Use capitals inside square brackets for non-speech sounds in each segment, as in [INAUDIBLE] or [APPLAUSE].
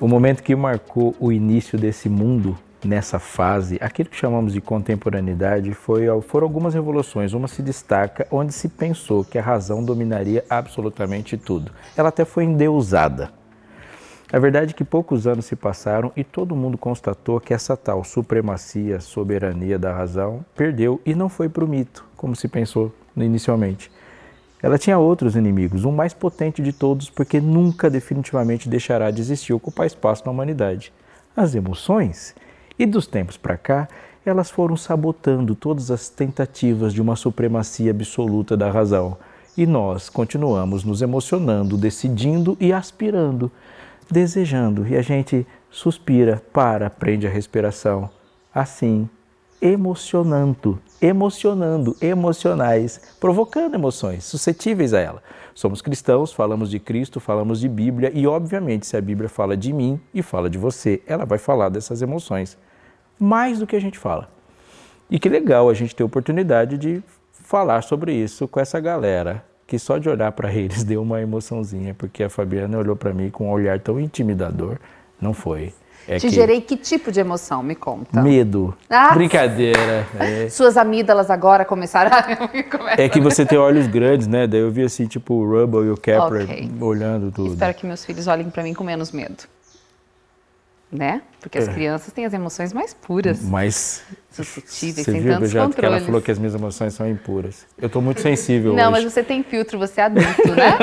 O momento que marcou o início desse mundo nessa fase, aquilo que chamamos de contemporaneidade, foi, foram algumas revoluções. Uma se destaca onde se pensou que a razão dominaria absolutamente tudo. Ela até foi endeusada. A verdade é que poucos anos se passaram e todo mundo constatou que essa tal supremacia, soberania da razão perdeu e não foi para o mito, como se pensou inicialmente. Ela tinha outros inimigos, um mais potente de todos, porque nunca definitivamente deixará de existir, ocupar espaço na humanidade. As emoções. E dos tempos para cá, elas foram sabotando todas as tentativas de uma supremacia absoluta da razão. E nós continuamos nos emocionando, decidindo e aspirando desejando e a gente suspira, para, prende a respiração. Assim, emocionando, emocionando, emocionais, provocando emoções, suscetíveis a ela. Somos cristãos, falamos de Cristo, falamos de Bíblia e, obviamente, se a Bíblia fala de mim e fala de você, ela vai falar dessas emoções mais do que a gente fala. E que legal a gente ter a oportunidade de falar sobre isso com essa galera que só de olhar para eles [LAUGHS] deu uma emoçãozinha, porque a Fabiana olhou para mim com um olhar tão intimidador. Não foi. É Te que... gerei que tipo de emoção? Me conta. Medo. Ah. Brincadeira. É. Suas amígdalas agora começaram a... [LAUGHS] É que você tem olhos grandes, né? Daí eu vi assim, tipo, o Rubble e o Kepler okay. olhando tudo. Espero que meus filhos olhem para mim com menos medo né? Porque as é. crianças têm as emoções mais puras. Mais suscetíveis, você sem viu, tantos controles. que ela falou que as minhas emoções são impuras. Eu estou muito sensível Não, hoje. mas você tem filtro, você é adulto, né?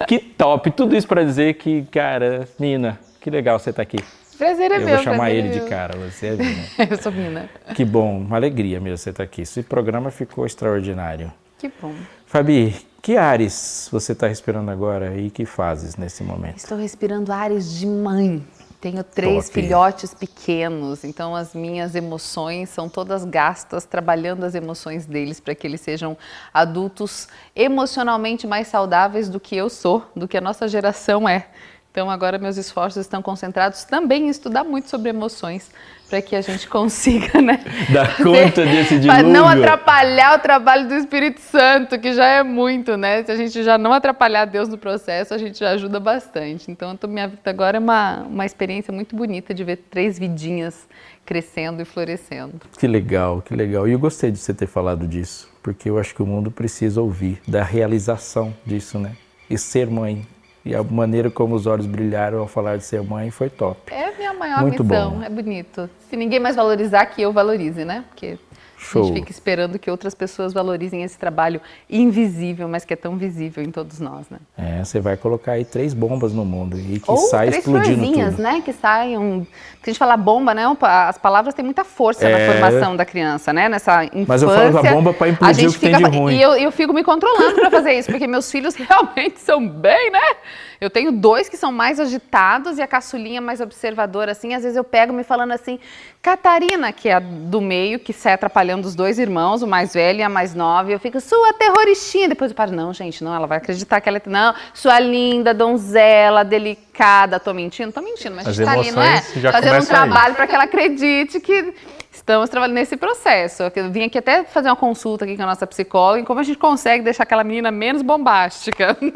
[LAUGHS] que top! Tudo isso para dizer que, cara, Nina, que legal você estar tá aqui. Prazer é eu meu. Eu vou chamar ele é de cara, você é Nina. [LAUGHS] eu sou Nina. Que bom, uma alegria mesmo você estar tá aqui. Esse programa ficou extraordinário. Que bom. Fabi, que ares você está respirando agora e que fazes nesse momento? Estou respirando ares de mãe. Tenho três Top. filhotes pequenos, então as minhas emoções são todas gastas trabalhando as emoções deles para que eles sejam adultos emocionalmente mais saudáveis do que eu sou, do que a nossa geração é. Então agora meus esforços estão concentrados também em estudar muito sobre emoções, para que a gente consiga, né? [LAUGHS] Dar [LAUGHS] conta desse dilúvio. Para não atrapalhar o trabalho do Espírito Santo, que já é muito, né? Se a gente já não atrapalhar Deus no processo, a gente já ajuda bastante. Então, minha vida agora é uma, uma experiência muito bonita de ver três vidinhas crescendo e florescendo. Que legal, que legal. E eu gostei de você ter falado disso, porque eu acho que o mundo precisa ouvir da realização disso, né? E ser mãe, e a maneira como os olhos brilharam ao falar de ser mãe foi top. É a minha maior Muito missão, bom. é bonito. Se ninguém mais valorizar, que eu valorize, né? Porque Show. A gente fica esperando que outras pessoas valorizem esse trabalho invisível, mas que é tão visível em todos nós, né? É, você vai colocar aí três bombas no mundo e que Ou sai três explodindo tudo. né? Que saiam... Que a gente fala bomba, né? As palavras têm muita força é... na formação da criança, né? Nessa infância. Mas eu falo a bomba para implodir o que fica... tem de ruim. E eu, eu fico me controlando para fazer isso, porque meus filhos [LAUGHS] realmente são bem, né? Eu tenho dois que são mais agitados e a caçulinha mais observadora, assim. Às vezes eu pego me falando assim, Catarina, que é a do meio, que sai atrapalhando os dois irmãos, o mais velho e a mais nova, e eu fico, sua terroristinha. Depois eu paro, não, gente, não, ela vai acreditar que ela é. Não, sua linda, donzela, delicada. Tô mentindo? Tô mentindo, mas As a gente tá ali, não é? Fazendo um trabalho para que ela acredite que estamos trabalhando nesse processo. Eu vim aqui até fazer uma consulta aqui com a nossa psicóloga em como a gente consegue deixar aquela menina menos bombástica. [LAUGHS]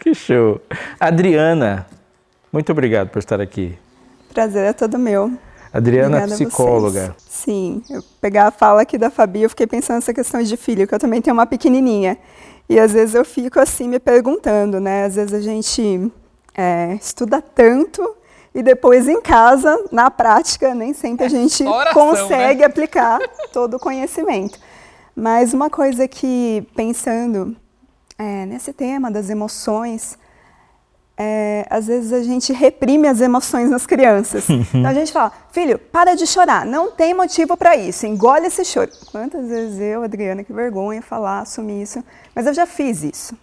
Que show. Adriana, muito obrigado por estar aqui. Prazer é todo meu. Adriana, Obrigada psicóloga. Sim, eu pegar a fala aqui da Fabi, eu fiquei pensando nessa questão de filho, que eu também tenho uma pequenininha. E às vezes eu fico assim me perguntando, né? Às vezes a gente é, estuda tanto e depois em casa, na prática, nem sempre a é gente Oração, consegue né? aplicar todo o conhecimento. Mas uma coisa que, pensando é, nesse tema das emoções, é, às vezes a gente reprime as emoções nas crianças. [LAUGHS] então a gente fala, filho, para de chorar, não tem motivo para isso, engole esse choro. Quantas vezes eu, Adriana, que vergonha falar, assumir isso, mas eu já fiz isso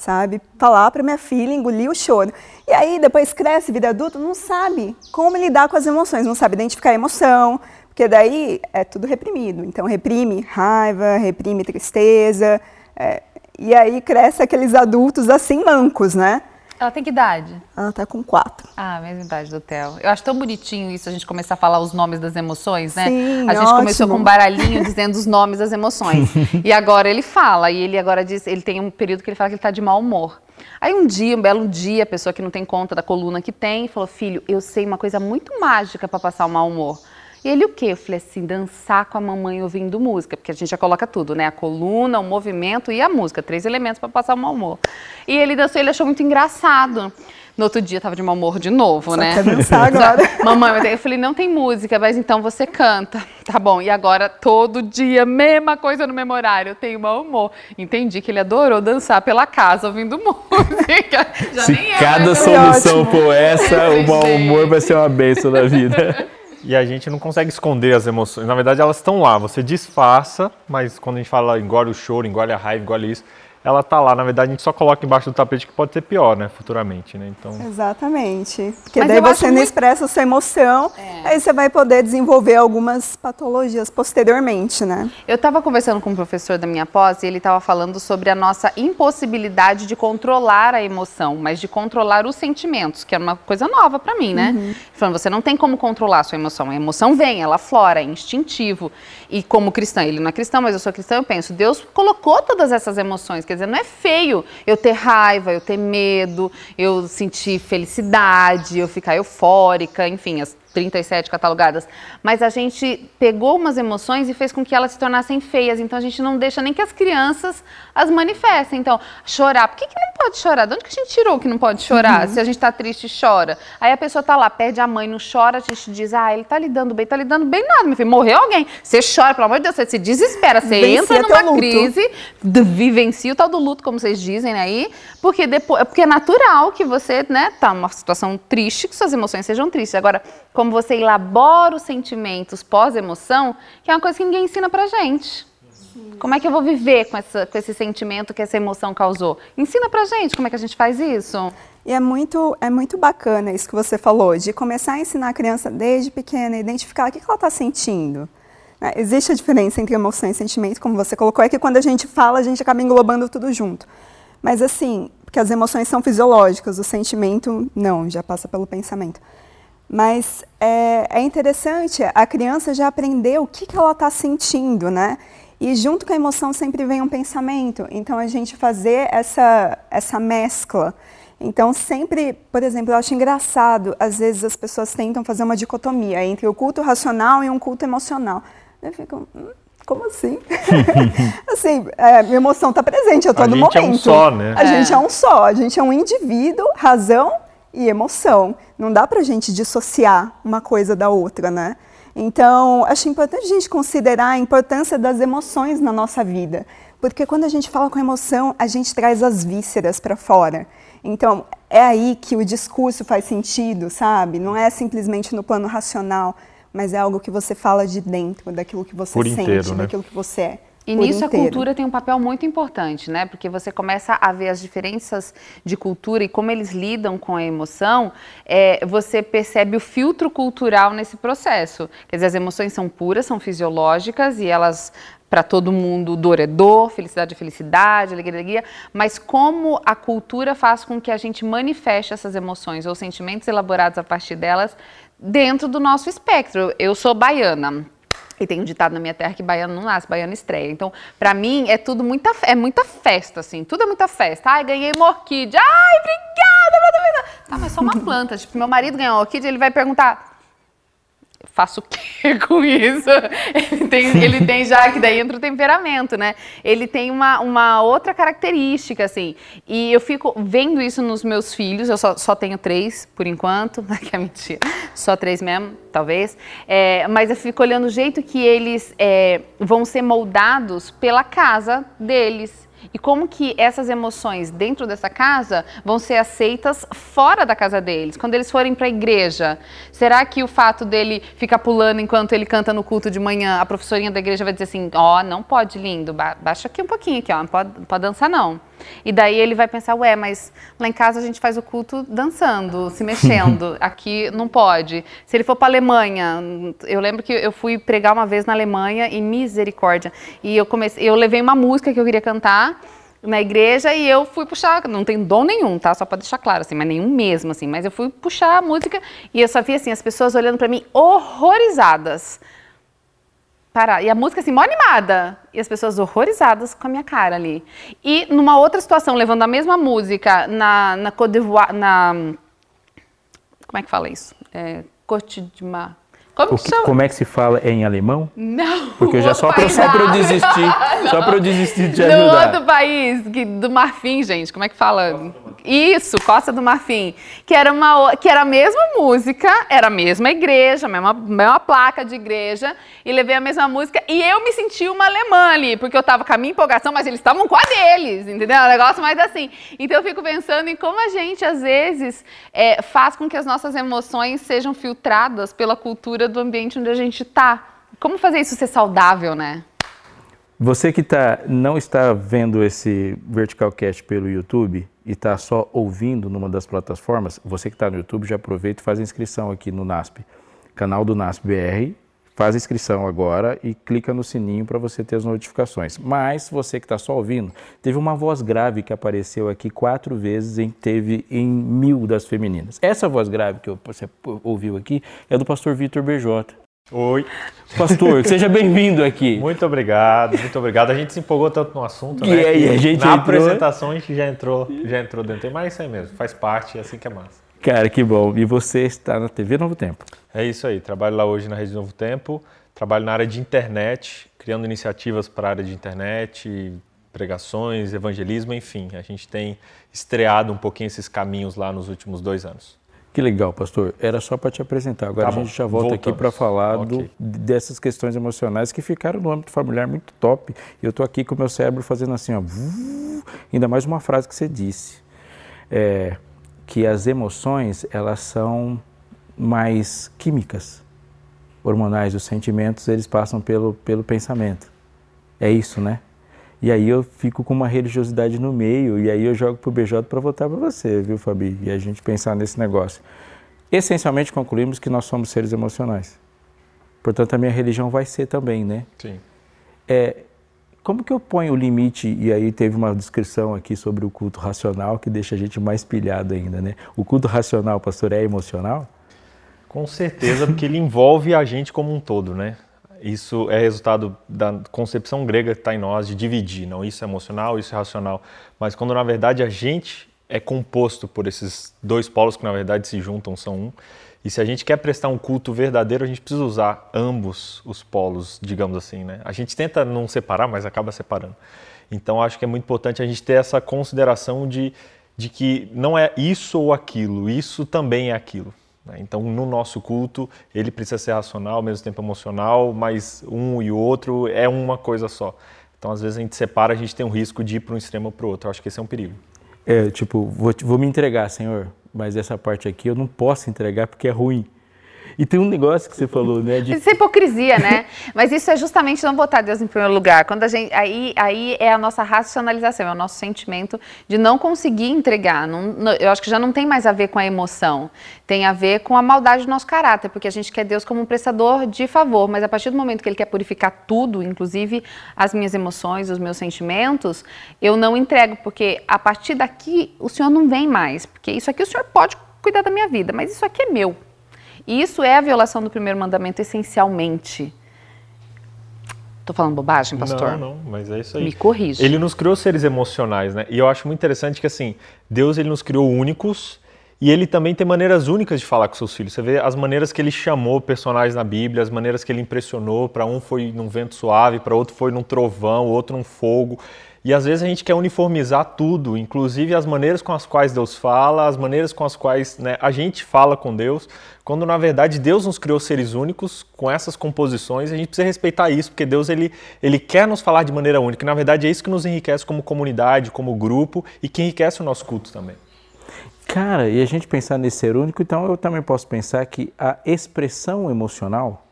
sabe? Falar para minha filha engolir o choro. E aí depois cresce, vida adulta, não sabe como lidar com as emoções, não sabe identificar a emoção, porque daí é tudo reprimido. Então reprime raiva, reprime tristeza, é, e aí cresce aqueles adultos assim mancos, né? Ela tem que idade? Ela tá com quatro. Ah, mesma idade do Theo. Eu acho tão bonitinho isso, a gente começar a falar os nomes das emoções, né? Sim, a gente ótimo. começou com um baralhinho dizendo os nomes das emoções. [LAUGHS] e agora ele fala, e ele agora diz, ele tem um período que ele fala que ele tá de mau humor. Aí um dia, um belo dia, a pessoa que não tem conta da coluna que tem, falou: Filho, eu sei uma coisa muito mágica para passar o mau humor. E ele o quê? Eu falei assim, dançar com a mamãe ouvindo música, porque a gente já coloca tudo, né? A coluna, o movimento e a música, três elementos para passar o mau humor. E ele dançou, ele achou muito engraçado. No outro dia tava de mau humor de novo, Só né? quer dançar [LAUGHS] agora. [LAUGHS] Mamãe, mas aí eu falei, não tem música, mas então você canta. [LAUGHS] Tá bom, e agora todo dia, mesma coisa no mesmo horário, eu tenho mau humor. Entendi que ele adorou dançar pela casa ouvindo música. Já Se nem é cada solução ótimo. for essa, o mau humor vai ser uma bênção na vida. E a gente não consegue esconder as emoções. Na verdade, elas estão lá. Você disfarça, mas quando a gente fala engole o choro, engole a raiva, engole isso, ela tá lá. Na verdade, a gente só coloca embaixo do tapete que pode ser pior, né? Futuramente, né? Então, Exatamente. Porque Mas daí você não muito- expressa a sua emoção, É. aí você vai poder desenvolver algumas patologias posteriormente, né? Eu estava conversando com um professor da minha pós e ele estava falando sobre a nossa impossibilidade de controlar a emoção, mas de controlar os sentimentos, que é uma coisa nova para mim, né? Falando, você não tem como controlar a sua emoção. A emoção vem, ela flora, é instintivo. E como cristã, ele não é cristão, mas eu sou cristã, eu penso, Deus colocou todas essas emoções. Quer dizer, não é feio eu ter raiva, eu ter medo, eu sentir felicidade, eu ficar eufórica, enfim, as 37 catalogadas, mas a gente pegou umas emoções e fez com que elas se tornassem feias, então a gente não deixa nem que as crianças as manifestem. Então, chorar, por que, que não pode chorar? De onde que a gente tirou que não pode chorar? Se a gente tá triste, chora. Aí a pessoa tá lá, perde a mãe, não chora, a gente diz, ah, ele tá lidando bem, tá lidando bem nada, meu filho, morreu alguém. Você chora, pelo amor de Deus, você se desespera, você Vivencia entra numa crise, vivencia o tal do luto, como vocês dizem aí, porque depois, porque é natural que você, né, tá numa situação triste, que suas emoções sejam tristes. Agora, como você elabora os sentimentos pós-emoção, que é uma coisa que ninguém ensina pra gente. Como é que eu vou viver com, essa, com esse sentimento que essa emoção causou? Ensina pra gente como é que a gente faz isso. E é muito, é muito bacana isso que você falou, de começar a ensinar a criança desde pequena, a identificar o que que ela está sentindo. né? Existe a diferença entre emoção e sentimento, como você colocou, é que quando a gente fala, a gente acaba englobando tudo junto. Mas assim, porque as emoções são fisiológicas, o sentimento não, já passa pelo pensamento. Mas é, é interessante, a criança já aprendeu o que, que ela está sentindo, né? E junto com a emoção sempre vem um pensamento. Então a gente fazer essa, essa mescla. Então sempre, por exemplo, eu acho engraçado, às vezes as pessoas tentam fazer uma dicotomia entre o culto racional e um culto emocional. Eu fico, "Hum, como assim? [LAUGHS] assim, é, minha emoção está presente a A todo gente é um momento. só, né? A gente é um só, a gente é um indivíduo, razão e emoção. Não dá pra gente dissociar uma coisa da outra, né? Então, acho importante a gente considerar a importância das emoções na nossa vida. Porque quando a gente fala com emoção, a gente traz as vísceras para fora. Então, é aí que o discurso faz sentido, sabe? Não é simplesmente no plano racional, mas é algo que você fala de dentro, daquilo que você Por sente, inteiro, né? daquilo que você é. E nisso inteiro. a cultura tem um papel muito importante, né? Porque você começa a ver as diferenças de cultura e como eles lidam com a emoção, é, você percebe o filtro cultural nesse processo. Quer dizer, as emoções são puras, são fisiológicas e elas para todo mundo, dor é dor, felicidade é felicidade, alegria é alegria, mas como a cultura faz com que a gente manifeste essas emoções ou sentimentos elaborados a partir delas dentro do nosso espectro. Eu sou baiana, e tem um ditado na minha terra que baiano não nasce, baiano estreia. Então, pra mim, é tudo muita, é muita festa, assim. Tudo é muita festa. Ai, ganhei uma orquídea. Ai, obrigada. Tá, mas só uma planta. tipo, meu marido ganhou uma orquídea, ele vai perguntar... Faço o que [LAUGHS] com isso? Ele tem, ele tem já, que daí entra o temperamento, né? Ele tem uma, uma outra característica, assim. E eu fico vendo isso nos meus filhos, eu só, só tenho três, por enquanto, [LAUGHS] que é mentira, só três mesmo, talvez. É, mas eu fico olhando o jeito que eles é, vão ser moldados pela casa deles. E como que essas emoções dentro dessa casa vão ser aceitas fora da casa deles, quando eles forem para a igreja? Será que o fato dele ficar pulando enquanto ele canta no culto de manhã, a professorinha da igreja vai dizer assim: ó, oh, não pode, lindo, ba baixa aqui um pouquinho aqui, ó, não pode, não pode dançar não. E daí ele vai pensar: ué, mas lá em casa a gente faz o culto dançando, se mexendo, [LAUGHS] aqui não pode. Se ele for para a Alemanha, eu lembro que eu fui pregar uma vez na Alemanha e misericórdia. E eu comecei, eu levei uma música que eu queria cantar na igreja e eu fui puxar, não tem dom nenhum, tá? Só para deixar claro, assim, mas nenhum mesmo, assim. Mas eu fui puxar a música e eu só vi, assim, as pessoas olhando para mim horrorizadas. Para, e a música, assim, mó animada. E as pessoas horrorizadas com a minha cara ali. E numa outra situação, levando a mesma música na, na Côte d'Ivoire, na... Como é que fala isso? É, Côte d'Ivoire. Como, que, como é que se fala em alemão? Não. Porque eu já só para só eu desistir, [LAUGHS] só para eu desistir de no ajudar. outro país, que, do Marfim, gente, como é que fala? Isso, Costa do Marfim, que era uma que era a mesma música, era a mesma igreja, a mesma, mesma placa de igreja, e levei a mesma música e eu me senti uma alemã ali, porque eu tava com a minha empolgação, mas eles estavam com a deles, entendeu? Um negócio mais assim. Então eu fico pensando em como a gente às vezes é, faz com que as nossas emoções sejam filtradas pela cultura do ambiente onde a gente está. Como fazer isso ser saudável, né? Você que tá, não está vendo esse Vertical Cast pelo YouTube e está só ouvindo numa das plataformas, você que está no YouTube já aproveita e faz a inscrição aqui no NASP, canal do NASP BR, faz a inscrição agora e clica no sininho para você ter as notificações. Mas você que está só ouvindo, teve uma voz grave que apareceu aqui quatro vezes e teve em mil das femininas. Essa voz grave que você ouviu aqui é do pastor Vitor Berjota. Oi. Pastor, [LAUGHS] seja bem-vindo aqui. Muito obrigado, muito obrigado. A gente se empolgou tanto no assunto, e né? Aí, a gente na entrou... apresentação a gente já entrou, já entrou dentro. Mas é isso aí mesmo, faz parte, é assim que é massa. Cara, que bom. E você está na TV Novo Tempo. É isso aí, trabalho lá hoje na Rede Novo Tempo, trabalho na área de internet, criando iniciativas para a área de internet, pregações, evangelismo, enfim. A gente tem estreado um pouquinho esses caminhos lá nos últimos dois anos. Que legal, pastor. Era só para te apresentar. Agora tá a gente já volta Voltamos. aqui para falar okay. do, dessas questões emocionais que ficaram no âmbito familiar muito top. E eu estou aqui com o meu cérebro fazendo assim, ó, ainda mais uma frase que você disse. É, que as emoções, elas são mais químicas, hormonais. Os sentimentos, eles passam pelo, pelo pensamento. É isso, né? E aí eu fico com uma religiosidade no meio, e aí eu jogo pro BJ para votar para você, viu, Fabi? E a gente pensar nesse negócio. Essencialmente concluímos que nós somos seres emocionais. Portanto, a minha religião vai ser também, né? Sim. É, como que eu ponho o limite? E aí teve uma descrição aqui sobre o culto racional que deixa a gente mais pilhado ainda, né? O culto racional, pastor, é emocional? Com certeza, porque ele envolve a gente como um todo, né? Isso é resultado da concepção grega que está em nós de dividir, não isso é emocional, isso é racional. Mas quando na verdade a gente é composto por esses dois polos que na verdade se juntam, são um. E se a gente quer prestar um culto verdadeiro, a gente precisa usar ambos os polos, digamos assim, né? A gente tenta não separar, mas acaba separando. Então acho que é muito importante a gente ter essa consideração de, de que não é isso ou aquilo, isso também é aquilo. Né? Então, no nosso culto, ele precisa ser racional, ao mesmo tempo emocional, mas um e o outro é uma coisa só. Então, às vezes a gente separa, a gente tem um risco de ir para um extremo ou para o outro. Eu acho que esse é um perigo. É, tipo, vou, vou me entregar, Senhor, mas essa parte aqui eu não posso entregar porque é ruim. E tem um negócio que você falou, né? De... Isso é hipocrisia, né? [LAUGHS] Mas isso é justamente não botar Deus em primeiro lugar. Quando a gente, aí, aí é a nossa racionalização, é o nosso sentimento de não conseguir entregar. Não, não, eu acho que já não tem mais a ver com a emoção. Tem a ver com a maldade do nosso caráter, porque a gente quer Deus como um prestador de favor. Mas a partir do momento que Ele quer purificar tudo, inclusive as minhas emoções, os meus sentimentos, eu não entrego, porque a partir daqui o Senhor não vem mais. Porque isso aqui o Senhor pode cuidar da minha vida, mas isso aqui é meu. E isso é a violação do primeiro mandamento essencialmente. Estou falando bobagem, pastor? Não, não, mas é isso aí. Me corrija. Ele nos criou seres emocionais, né? E eu acho muito interessante que, assim, Deus ele nos criou únicos e ele também tem maneiras únicas de falar com seus filhos. Você vê as maneiras que ele chamou personagens na Bíblia, as maneiras que ele impressionou. Para um foi num vento suave, para outro foi num trovão, outro num fogo. E às vezes a gente quer uniformizar tudo, inclusive as maneiras com as quais Deus fala, as maneiras com as quais né, a gente fala com Deus, quando na verdade Deus nos criou seres únicos com essas composições, a gente precisa respeitar isso, porque Deus ele, ele quer nos falar de maneira única. E, na verdade é isso que nos enriquece como comunidade, como grupo e que enriquece o nosso culto também. Cara, e a gente pensar nesse ser único, então eu também posso pensar que a expressão emocional,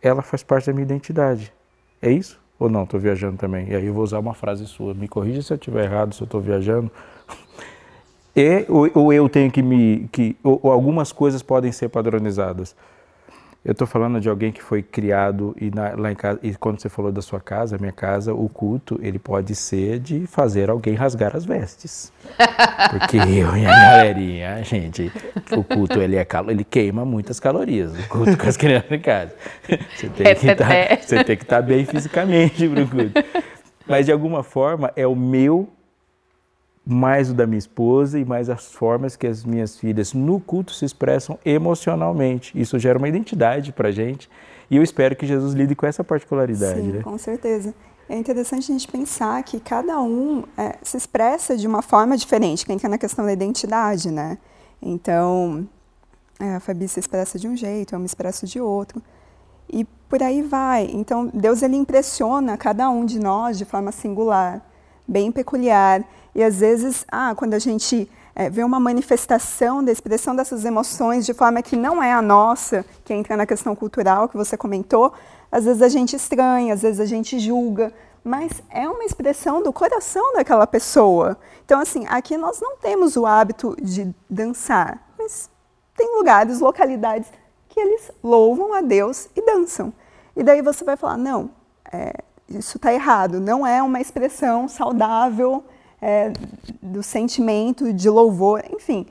ela faz parte da minha identidade. É isso? Ou não, estou viajando também. E aí eu vou usar uma frase sua. Me corrija se eu estiver errado, se eu estou viajando. E, [LAUGHS] ou, ou, eu tenho que me. Que, ou, ou algumas coisas podem ser padronizadas. Eu estou falando de alguém que foi criado e na, lá em casa, e quando você falou da sua casa, minha casa, o culto, ele pode ser de fazer alguém rasgar as vestes. [LAUGHS] Porque eu e a galerinha, gente, o culto ele, é, ele queima muitas calorias, o culto com as crianças em casa. [LAUGHS] Você tem que tá, estar tá bem fisicamente para o culto. Mas de alguma forma é o meu mais o da minha esposa e mais as formas que as minhas filhas no culto se expressam emocionalmente. Isso gera uma identidade para a gente e eu espero que Jesus lide com essa particularidade. Sim, né? com certeza. É interessante a gente pensar que cada um é, se expressa de uma forma diferente, que entra na questão da identidade, né? Então, é, a Fabi se expressa de um jeito, eu me expresso de outro. E por aí vai. Então, Deus ele impressiona cada um de nós de forma singular, bem peculiar. E às vezes, ah, quando a gente é, vê uma manifestação da expressão dessas emoções de forma que não é a nossa, que entra na questão cultural que você comentou, às vezes a gente estranha, às vezes a gente julga, mas é uma expressão do coração daquela pessoa. Então, assim, aqui nós não temos o hábito de dançar, mas tem lugares, localidades que eles louvam a Deus e dançam. E daí você vai falar, não, é, isso está errado, não é uma expressão saudável é, do sentimento de louvor, enfim.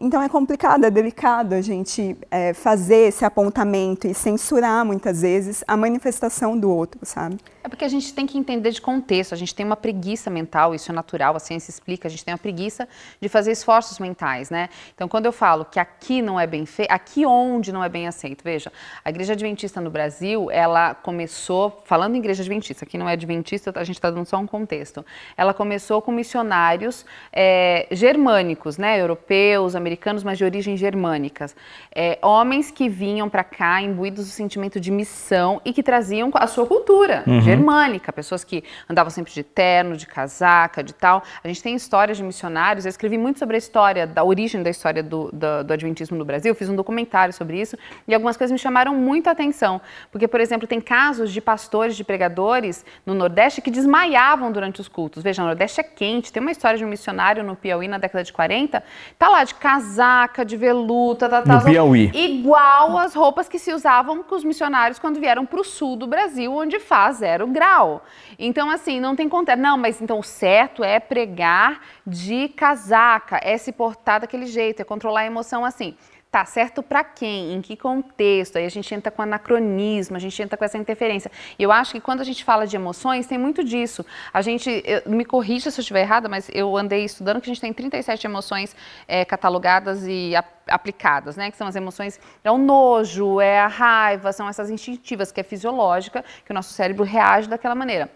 Então é complicado, é delicado a gente é, fazer esse apontamento e censurar muitas vezes a manifestação do outro, sabe? É porque a gente tem que entender de contexto, a gente tem uma preguiça mental, isso é natural, a ciência explica, a gente tem uma preguiça de fazer esforços mentais, né? Então, quando eu falo que aqui não é bem feito, aqui onde não é bem aceito, veja, a igreja adventista no Brasil, ela começou, falando em igreja adventista, aqui não é adventista, a gente está dando só um contexto, ela começou com missionários é, germânicos, né? Europeus, americanos, mas de origem germânicas. É, homens que vinham para cá imbuídos do sentimento de missão e que traziam a sua cultura, uhum germânica, pessoas que andavam sempre de terno, de casaca, de tal. A gente tem histórias de missionários, eu escrevi muito sobre a história, da origem da história do, do, do Adventismo no Brasil, fiz um documentário sobre isso, e algumas coisas me chamaram muito a atenção. Porque, por exemplo, tem casos de pastores, de pregadores no Nordeste que desmaiavam durante os cultos. Veja, o Nordeste é quente, tem uma história de um missionário no Piauí na década de 40, tá lá de casaca, de veluta, tá, tá, no Piauí. igual as roupas que se usavam com os missionários quando vieram para o sul do Brasil, onde faz zero grau. Então, assim, não tem contexto. Não, mas então o certo é pregar de casaca, é se portar daquele jeito, é controlar a emoção assim. Tá certo para quem? Em que contexto? Aí a gente entra com anacronismo, a gente entra com essa interferência. E eu acho que quando a gente fala de emoções, tem muito disso. A gente, eu, me corrija se eu estiver errada, mas eu andei estudando que a gente tem 37 emoções é, catalogadas e a, aplicadas, né? Que são as emoções, é o nojo, é a raiva, são essas instintivas, que é fisiológica, que o nosso cérebro reage daquela maneira.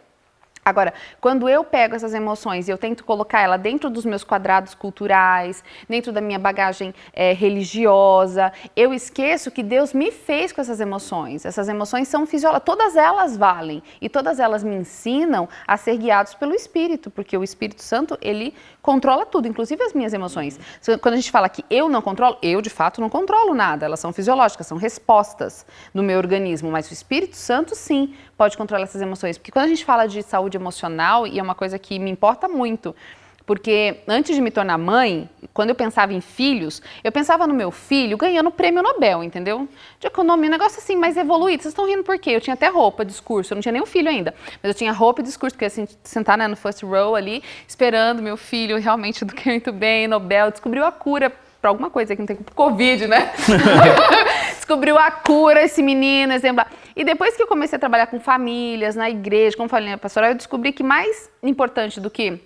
Agora, quando eu pego essas emoções e eu tento colocar ela dentro dos meus quadrados culturais, dentro da minha bagagem é, religiosa, eu esqueço que Deus me fez com essas emoções. Essas emoções são fisiológicas, todas elas valem e todas elas me ensinam a ser guiados pelo Espírito, porque o Espírito Santo, ele controla tudo, inclusive as minhas emoções. Quando a gente fala que eu não controlo, eu de fato não controlo nada, elas são fisiológicas, são respostas do meu organismo, mas o Espírito Santo sim pode controlar essas emoções, porque quando a gente fala de saúde saúde emocional e é uma coisa que me importa muito. Porque antes de me tornar mãe, quando eu pensava em filhos, eu pensava no meu filho ganhando o prêmio Nobel, entendeu? De economia, um negócio assim mais evoluído. Vocês estão rindo por quê? Eu tinha até roupa, discurso. Eu não tinha nenhum filho ainda, mas eu tinha roupa e discurso, porque assim, sentar né, no first row ali, esperando meu filho realmente do que muito bem, Nobel, descobriu a cura para alguma coisa que não tem Covid, né? [LAUGHS] [LAUGHS] Descobriu a cura, esse menino, exemplo. E depois que eu comecei a trabalhar com famílias, na igreja, como falei na pastoral, eu descobri que mais importante do que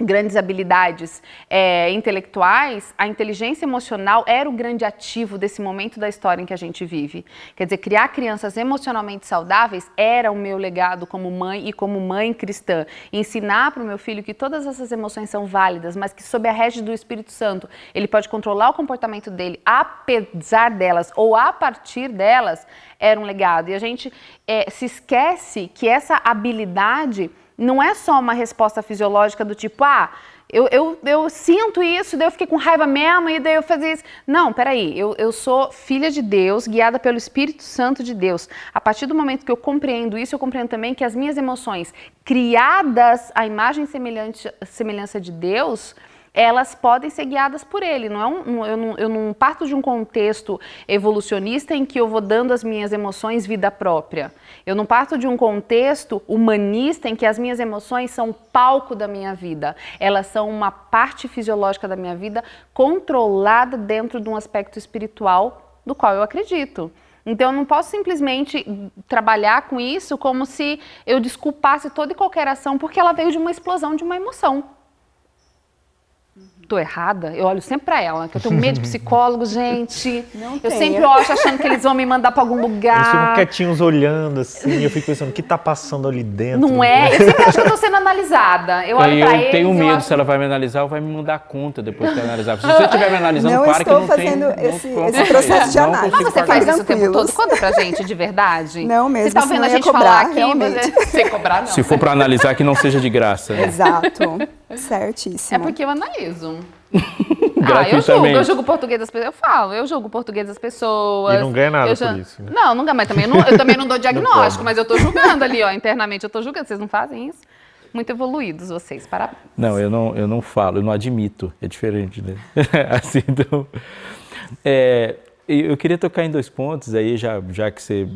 grandes habilidades é, intelectuais, a inteligência emocional era o grande ativo desse momento da história em que a gente vive. Quer dizer, criar crianças emocionalmente saudáveis era o meu legado como mãe e como mãe cristã. Ensinar para o meu filho que todas essas emoções são válidas, mas que sob a régide do Espírito Santo, ele pode controlar o comportamento dele apesar delas ou a partir delas, era um legado. E a gente é, se esquece que essa habilidade não é só uma resposta fisiológica do tipo, ah, eu, eu, eu sinto isso, daí eu fiquei com raiva mesmo e daí eu fazia isso. Não, peraí, eu, eu sou filha de Deus, guiada pelo Espírito Santo de Deus. A partir do momento que eu compreendo isso, eu compreendo também que as minhas emoções, criadas à imagem e semelhança de Deus, elas podem ser guiadas por ele. Não é um, eu, não, eu não parto de um contexto evolucionista em que eu vou dando as minhas emoções vida própria. Eu não parto de um contexto humanista em que as minhas emoções são palco da minha vida. Elas são uma parte fisiológica da minha vida controlada dentro de um aspecto espiritual do qual eu acredito. Então eu não posso simplesmente trabalhar com isso como se eu desculpasse toda e qualquer ação porque ela veio de uma explosão de uma emoção tô errada, eu olho sempre para ela, que eu tenho medo de [LAUGHS] psicólogo, gente. Não eu sempre olho achando que eles vão me mandar para algum lugar. Eles ficam quietinhos olhando assim, eu fico pensando, o que tá passando ali dentro? Não é? Eu [LAUGHS] sempre acho que eu tô sendo analisada. Eu olho para eles. Eu tenho medo acho... se ela vai me analisar ou vai me mandar conta depois de analisar. Se você estiver me analisando, não para que eu não fazendo tenho, esse, esse processo de análise. Mas você faz isso o tempo todo? Conta pra gente, de verdade. [LAUGHS] Não mesmo, Você tá vendo a gente cobrar, falar aqui, realmente. mas sem cobrar não. Se for para analisar, que não seja de graça. Né? Exato. Certíssimo. É porque eu analiso. [LAUGHS] ah, eu julgo, eu julgo o português das pessoas. Eu falo, eu julgo o português das pessoas. E não ganha nada já... por isso. Né? Não, não ganha, mas também não, eu também não dou [LAUGHS] diagnóstico, mas eu tô julgando ali, ó, internamente eu tô julgando. Vocês não fazem isso? Muito evoluídos vocês, parabéns. Não, eu não, eu não falo, eu não admito. É diferente, né? [LAUGHS] assim, então. É, eu queria tocar em dois pontos aí, já, já que você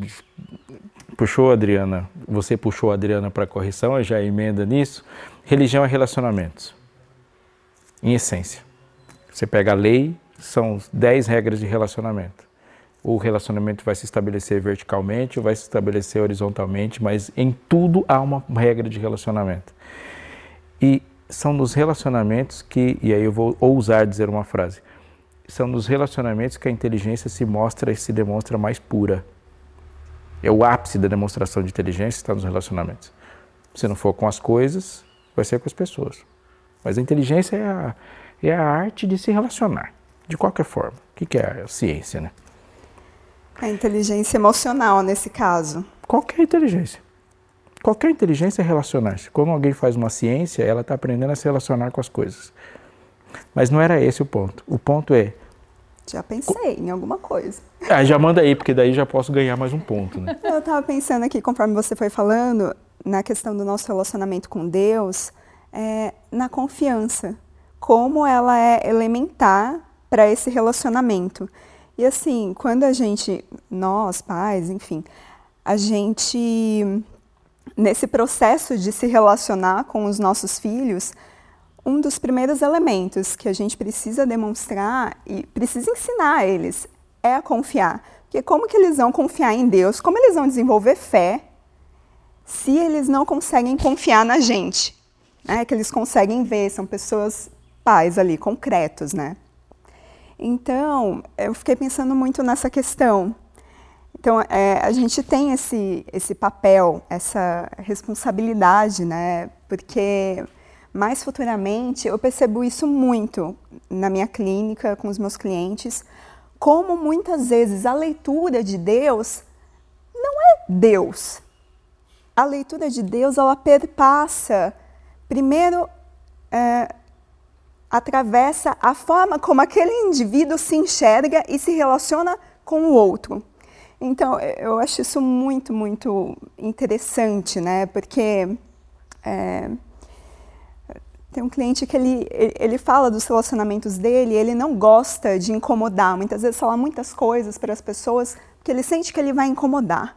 puxou a Adriana, você puxou a Adriana para correção, já emenda nisso. Religião é relacionamentos, em essência. Você pega a lei, são 10 regras de relacionamento. O relacionamento vai se estabelecer verticalmente vai se estabelecer horizontalmente, mas em tudo há uma regra de relacionamento. E são nos relacionamentos que, e aí eu vou ousar dizer uma frase, são nos relacionamentos que a inteligência se mostra e se demonstra mais pura. É o ápice da demonstração de inteligência está nos relacionamentos. Se não for com as coisas, vai ser com as pessoas. Mas a inteligência é a, é a arte de se relacionar, de qualquer forma. O que é a ciência, né? A inteligência emocional, nesse caso. Qualquer inteligência. Qualquer inteligência é relacionar-se. Quando alguém faz uma ciência, ela está aprendendo a se relacionar com as coisas. Mas não era esse o ponto. O ponto é. Já pensei em alguma coisa. [LAUGHS] Ah, já manda aí, porque daí já posso ganhar mais um ponto, né? Eu estava pensando aqui, conforme você foi falando, na questão do nosso relacionamento com Deus, é, na confiança. Como ela é elementar para esse relacionamento. E assim, quando a gente, nós, pais, enfim, a gente, nesse processo de se relacionar com os nossos filhos, um dos primeiros elementos que a gente precisa demonstrar e precisa ensinar a eles é a confiar. Porque como que eles vão confiar em Deus? Como eles vão desenvolver fé se eles não conseguem confiar na gente? Né? Que eles conseguem ver, são pessoas pais ali, concretos, né? Então, eu fiquei pensando muito nessa questão. Então, é, a gente tem esse, esse papel, essa responsabilidade, né? Porque mais futuramente, eu percebo isso muito na minha clínica, com os meus clientes, como muitas vezes a leitura de Deus não é Deus. A leitura de Deus, ela perpassa, primeiro, é, atravessa a forma como aquele indivíduo se enxerga e se relaciona com o outro. Então, eu acho isso muito, muito interessante, né? Porque é, tem um cliente que ele, ele fala dos relacionamentos dele, ele não gosta de incomodar. Muitas vezes fala muitas coisas para as pessoas porque ele sente que ele vai incomodar.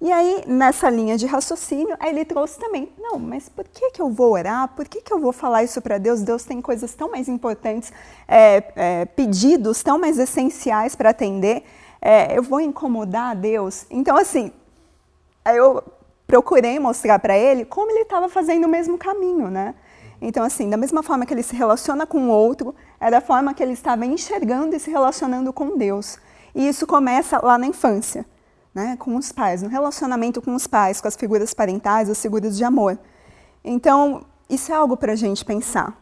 E aí, nessa linha de raciocínio, ele trouxe também, não, mas por que, que eu vou orar? Por que, que eu vou falar isso para Deus? Deus tem coisas tão mais importantes, é, é, pedidos tão mais essenciais para atender. É, eu vou incomodar a Deus? Então, assim, eu procurei mostrar para ele como ele estava fazendo o mesmo caminho, né? Então, assim, da mesma forma que ele se relaciona com o outro, é da forma que ele estava enxergando e se relacionando com Deus. E isso começa lá na infância, né, com os pais, no relacionamento com os pais, com as figuras parentais, as figuras de amor. Então, isso é algo para a gente pensar.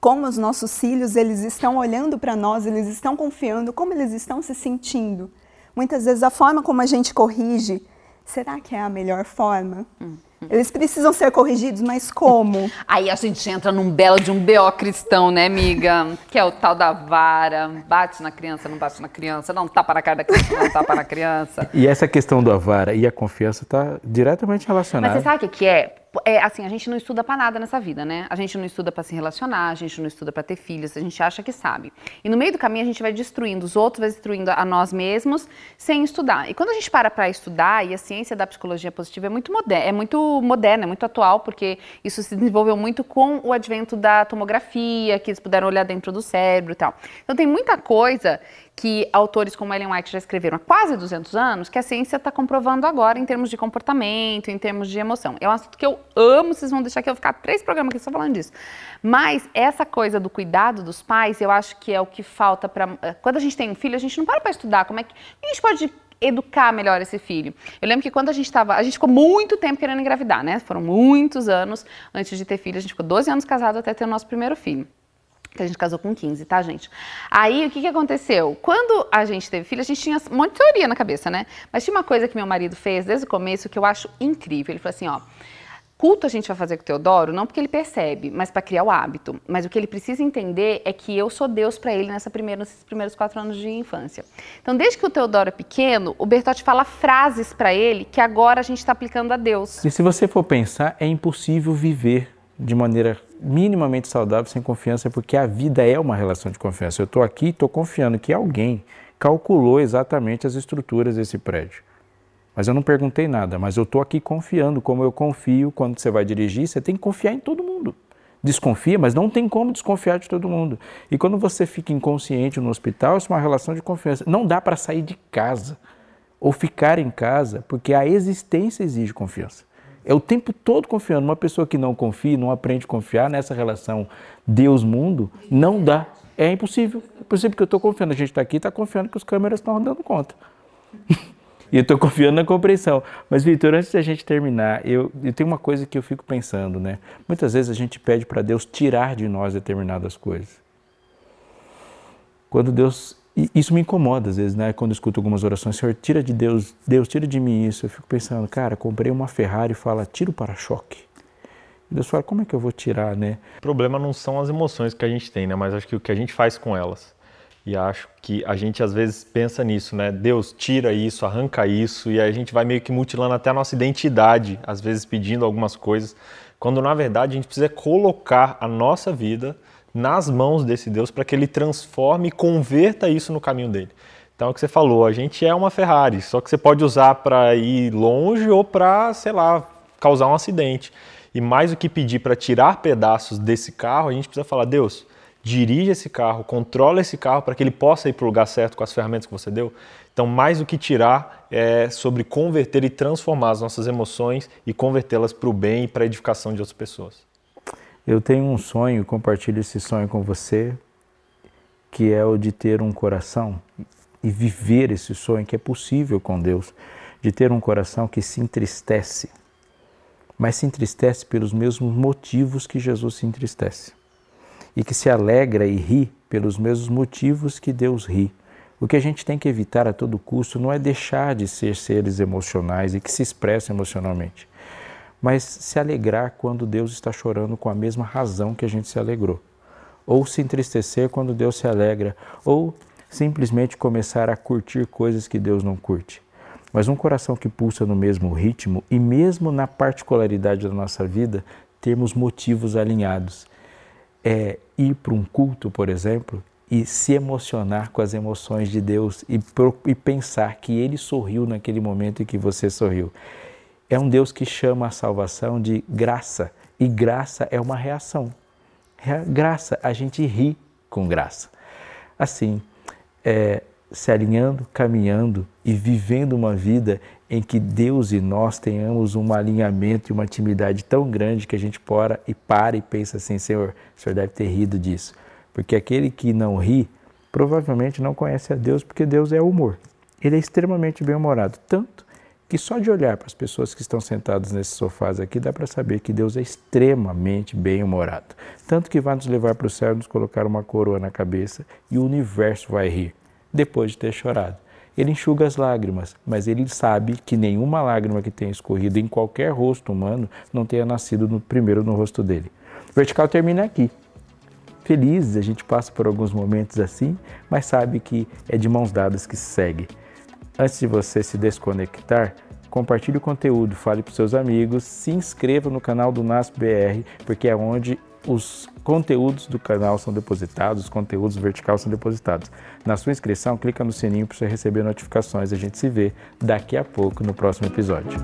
Como os nossos filhos, eles estão olhando para nós, eles estão confiando, como eles estão se sentindo. Muitas vezes a forma como a gente corrige, será que é a melhor forma? Hum. Eles precisam ser corrigidos, mas como? [LAUGHS] Aí a gente entra num belo de um BO cristão, né, amiga? Que é o tal da vara. Bate na criança, não bate na criança, não tapa na cara da criança, não tapa na criança. E essa questão da vara e a confiança está diretamente relacionada. Mas você sabe o que é? É, assim, a gente não estuda para nada nessa vida, né? A gente não estuda para se relacionar, a gente não estuda para ter filhos, a gente acha que sabe. E no meio do caminho a gente vai destruindo os outros, vai destruindo a nós mesmos sem estudar. E quando a gente para para estudar, e a ciência da psicologia positiva é muito moderna, é muito moderna, é muito atual, porque isso se desenvolveu muito com o advento da tomografia, que eles puderam olhar dentro do cérebro e tal. Então tem muita coisa que autores como Ellen White já escreveram há quase 200 anos, que a ciência está comprovando agora em termos de comportamento, em termos de emoção. É um assunto que eu amo, vocês vão deixar que eu ficar três programas aqui só falando disso. Mas essa coisa do cuidado dos pais, eu acho que é o que falta para... Quando a gente tem um filho, a gente não para para estudar como é que a gente pode educar melhor esse filho. Eu lembro que quando a gente estava, a gente ficou muito tempo querendo engravidar, né? Foram muitos anos antes de ter filho, a gente ficou 12 anos casado até ter o nosso primeiro filho que a gente casou com 15, tá, gente? Aí, o que, que aconteceu? Quando a gente teve filho, a gente tinha um monte de teoria na cabeça, né? Mas tinha uma coisa que meu marido fez desde o começo que eu acho incrível. Ele falou assim, ó... Culto a gente vai fazer com o Teodoro, não porque ele percebe, mas para criar o hábito. Mas o que ele precisa entender é que eu sou Deus para ele nessa primeira, nesses primeiros quatro anos de infância. Então, desde que o Teodoro é pequeno, o Bertotti fala frases para ele que agora a gente está aplicando a Deus. E se você for pensar, é impossível viver de maneira minimamente saudável sem confiança, porque a vida é uma relação de confiança. Eu estou aqui e estou confiando que alguém calculou exatamente as estruturas desse prédio. Mas eu não perguntei nada, mas eu estou aqui confiando, como eu confio quando você vai dirigir, você tem que confiar em todo mundo. Desconfia, mas não tem como desconfiar de todo mundo. E quando você fica inconsciente no hospital, isso é uma relação de confiança. Não dá para sair de casa ou ficar em casa, porque a existência exige confiança. É o tempo todo confiando. Uma pessoa que não confia, não aprende a confiar nessa relação Deus-mundo, não dá. É impossível. É possível que eu estou confiando. A gente está aqui está confiando que os câmeras estão dando conta. [LAUGHS] e eu estou confiando na compreensão. Mas, Vitor, antes da gente terminar, eu, eu tenho uma coisa que eu fico pensando, né? Muitas vezes a gente pede para Deus tirar de nós determinadas coisas. Quando Deus e isso me incomoda às vezes, né? Quando eu escuto algumas orações, Senhor, tira de Deus, Deus, tira de mim isso. Eu fico pensando, cara, comprei uma Ferrari e fala, tira o para-choque. Deus fala, como é que eu vou tirar, né? O problema não são as emoções que a gente tem, né? Mas acho que o que a gente faz com elas. E acho que a gente às vezes pensa nisso, né? Deus tira isso, arranca isso, e a gente vai meio que mutilando até a nossa identidade, às vezes pedindo algumas coisas, quando na verdade a gente precisa colocar a nossa vida nas mãos desse Deus para que ele transforme e converta isso no caminho dele. Então, é o que você falou, a gente é uma Ferrari, só que você pode usar para ir longe ou para, sei lá, causar um acidente. E mais do que pedir para tirar pedaços desse carro, a gente precisa falar: Deus, dirige esse carro, controla esse carro para que ele possa ir para o lugar certo com as ferramentas que você deu. Então, mais do que tirar, é sobre converter e transformar as nossas emoções e convertê-las para o bem e para a edificação de outras pessoas. Eu tenho um sonho, compartilho esse sonho com você, que é o de ter um coração e viver esse sonho que é possível com Deus, de ter um coração que se entristece, mas se entristece pelos mesmos motivos que Jesus se entristece, e que se alegra e ri pelos mesmos motivos que Deus ri. O que a gente tem que evitar a todo custo não é deixar de ser seres emocionais e que se expressam emocionalmente mas se alegrar quando Deus está chorando com a mesma razão que a gente se alegrou. Ou se entristecer quando Deus se alegra, ou simplesmente começar a curtir coisas que Deus não curte. Mas um coração que pulsa no mesmo ritmo e mesmo na particularidade da nossa vida, termos motivos alinhados. É ir para um culto, por exemplo, e se emocionar com as emoções de Deus e, e pensar que Ele sorriu naquele momento em que você sorriu é um Deus que chama a salvação de graça. E graça é uma reação. Graça, a gente ri com graça. Assim, é, se alinhando, caminhando e vivendo uma vida em que Deus e nós tenhamos um alinhamento e uma intimidade tão grande que a gente para e para e pensa assim, Senhor, o Senhor deve ter rido disso. Porque aquele que não ri, provavelmente não conhece a Deus, porque Deus é humor. Ele é extremamente bem-humorado, tanto que só de olhar para as pessoas que estão sentadas nesses sofás aqui dá para saber que Deus é extremamente bem-humorado. Tanto que vai nos levar para o céu e nos colocar uma coroa na cabeça e o universo vai rir, depois de ter chorado. Ele enxuga as lágrimas, mas ele sabe que nenhuma lágrima que tenha escorrido em qualquer rosto humano não tenha nascido no, primeiro no rosto dele. O vertical termina aqui. Felizes, a gente passa por alguns momentos assim, mas sabe que é de mãos dadas que se segue antes de você se desconectar, compartilhe o conteúdo, fale para seus amigos, se inscreva no canal do NASP BR, porque é onde os conteúdos do canal são depositados, os conteúdos vertical são depositados. Na sua inscrição, clica no sininho para você receber notificações. A gente se vê daqui a pouco no próximo episódio.